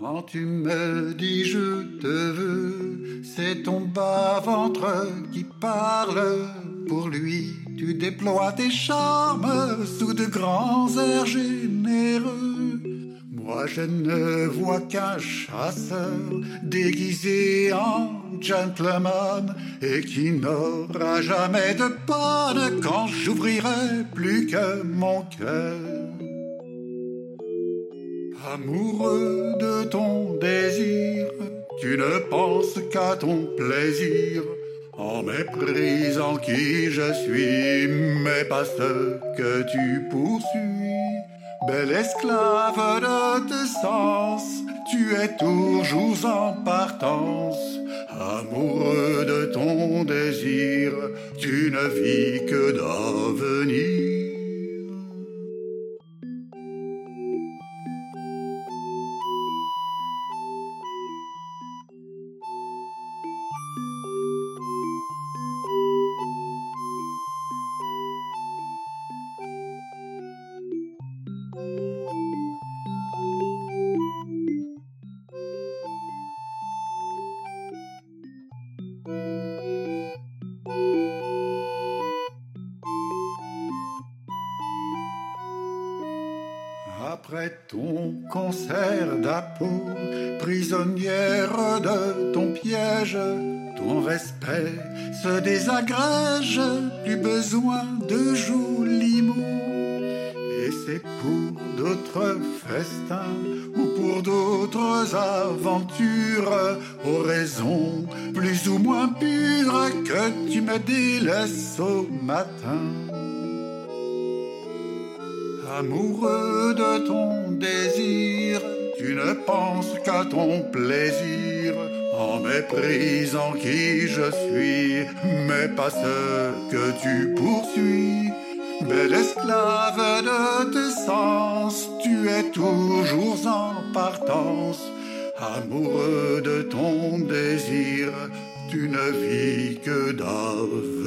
Quand tu me dis je te veux, c'est ton bas-ventre qui parle. Pour lui, tu déploies tes charmes sous de grands airs généreux. Moi, je ne vois qu'un chasseur déguisé en gentleman et qui n'aura jamais de panne quand j'ouvrirai plus que mon cœur. Amoureux de ton désir, tu ne penses qu'à ton plaisir, en méprisant qui je suis, mais pas ce que tu poursuis. Belle esclave de tes sens, tu es toujours en partance. Amoureux de ton désir, tu ne vis que d'avenir. Après ton concert d'Apo, prisonnière de ton piège, ton respect se désagrège, plus besoin de jolis mots. Et c'est pour d'autres festins ou pour d'autres aventures, aux raisons plus ou moins pures que tu me délaisses au matin. Amoureux de ton désir, tu ne penses qu'à ton plaisir, en méprisant qui je suis, mais pas ce que tu poursuis. Belle esclave de tes sens, tu es toujours en partance. Amoureux de ton désir, tu ne vis que d'avenir.